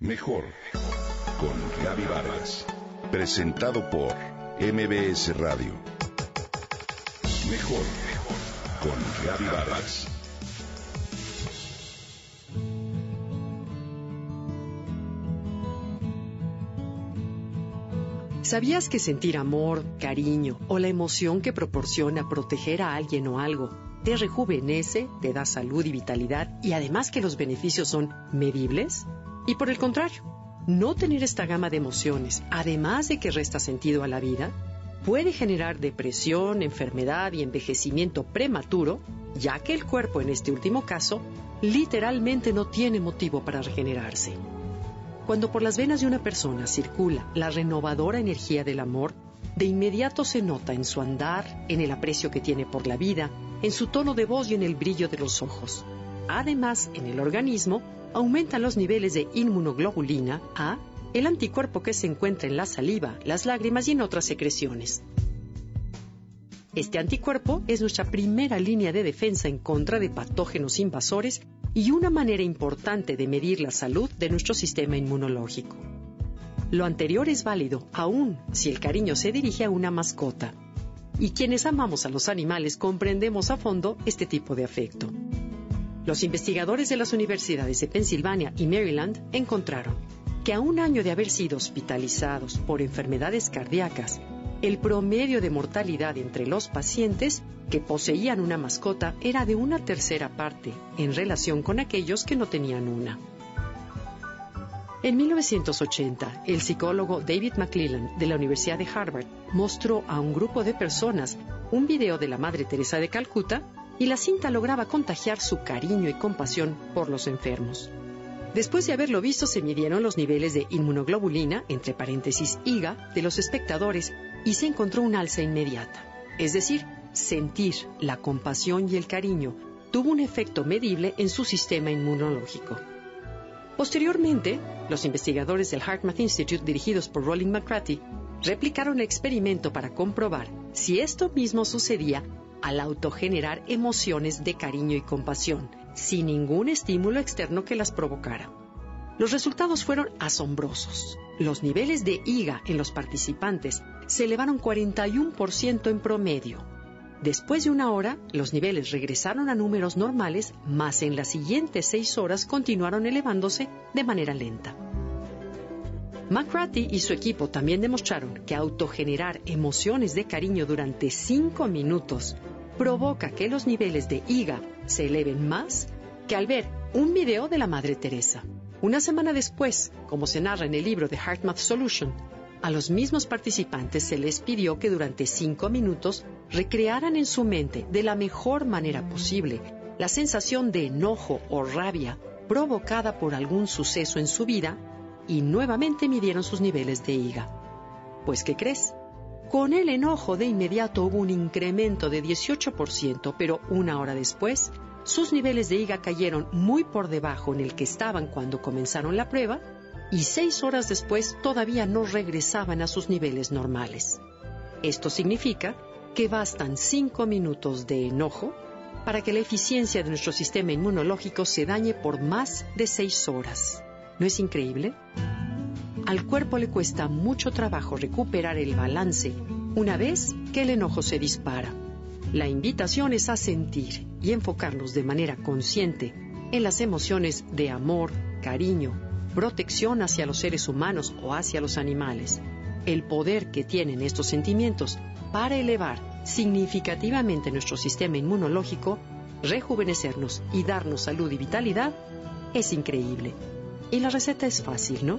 Mejor con Gaby Vargas. Presentado por MBS Radio. Mejor con Gaby Vargas. ¿Sabías que sentir amor, cariño o la emoción que proporciona proteger a alguien o algo te rejuvenece, te da salud y vitalidad y además que los beneficios son medibles? Y por el contrario, no tener esta gama de emociones, además de que resta sentido a la vida, puede generar depresión, enfermedad y envejecimiento prematuro, ya que el cuerpo en este último caso literalmente no tiene motivo para regenerarse. Cuando por las venas de una persona circula la renovadora energía del amor, de inmediato se nota en su andar, en el aprecio que tiene por la vida, en su tono de voz y en el brillo de los ojos. Además, en el organismo aumentan los niveles de inmunoglobulina A, el anticuerpo que se encuentra en la saliva, las lágrimas y en otras secreciones. Este anticuerpo es nuestra primera línea de defensa en contra de patógenos invasores y una manera importante de medir la salud de nuestro sistema inmunológico. Lo anterior es válido aún si el cariño se dirige a una mascota. Y quienes amamos a los animales comprendemos a fondo este tipo de afecto. Los investigadores de las universidades de Pensilvania y Maryland encontraron que a un año de haber sido hospitalizados por enfermedades cardíacas, el promedio de mortalidad entre los pacientes que poseían una mascota era de una tercera parte en relación con aquellos que no tenían una. En 1980, el psicólogo David McClellan de la Universidad de Harvard mostró a un grupo de personas un video de la Madre Teresa de Calcuta y la cinta lograba contagiar su cariño y compasión por los enfermos. Después de haberlo visto, se midieron los niveles de inmunoglobulina, entre paréntesis IGA, de los espectadores y se encontró un alza inmediata. Es decir, sentir la compasión y el cariño tuvo un efecto medible en su sistema inmunológico. Posteriormente, los investigadores del HeartMath Institute, dirigidos por Rolling McCarthy, replicaron el experimento para comprobar si esto mismo sucedía al autogenerar emociones de cariño y compasión, sin ningún estímulo externo que las provocara. Los resultados fueron asombrosos. Los niveles de IGA en los participantes se elevaron 41% en promedio. Después de una hora, los niveles regresaron a números normales, más en las siguientes seis horas continuaron elevándose de manera lenta. McCarthy y su equipo también demostraron que autogenerar emociones de cariño durante cinco minutos provoca que los niveles de IGA se eleven más que al ver un video de la Madre Teresa. Una semana después, como se narra en el libro de HeartMath Solution, a los mismos participantes se les pidió que durante cinco minutos recrearan en su mente de la mejor manera posible la sensación de enojo o rabia provocada por algún suceso en su vida y nuevamente midieron sus niveles de IGA. Pues, ¿qué crees? Con el enojo de inmediato hubo un incremento de 18%, pero una hora después, sus niveles de IGA cayeron muy por debajo en el que estaban cuando comenzaron la prueba y seis horas después todavía no regresaban a sus niveles normales. Esto significa que bastan cinco minutos de enojo para que la eficiencia de nuestro sistema inmunológico se dañe por más de seis horas. ¿No es increíble? Al cuerpo le cuesta mucho trabajo recuperar el balance una vez que el enojo se dispara. La invitación es a sentir y enfocarnos de manera consciente en las emociones de amor, cariño, protección hacia los seres humanos o hacia los animales. El poder que tienen estos sentimientos para elevar significativamente nuestro sistema inmunológico, rejuvenecernos y darnos salud y vitalidad es increíble. Y la receta es fácil, ¿no?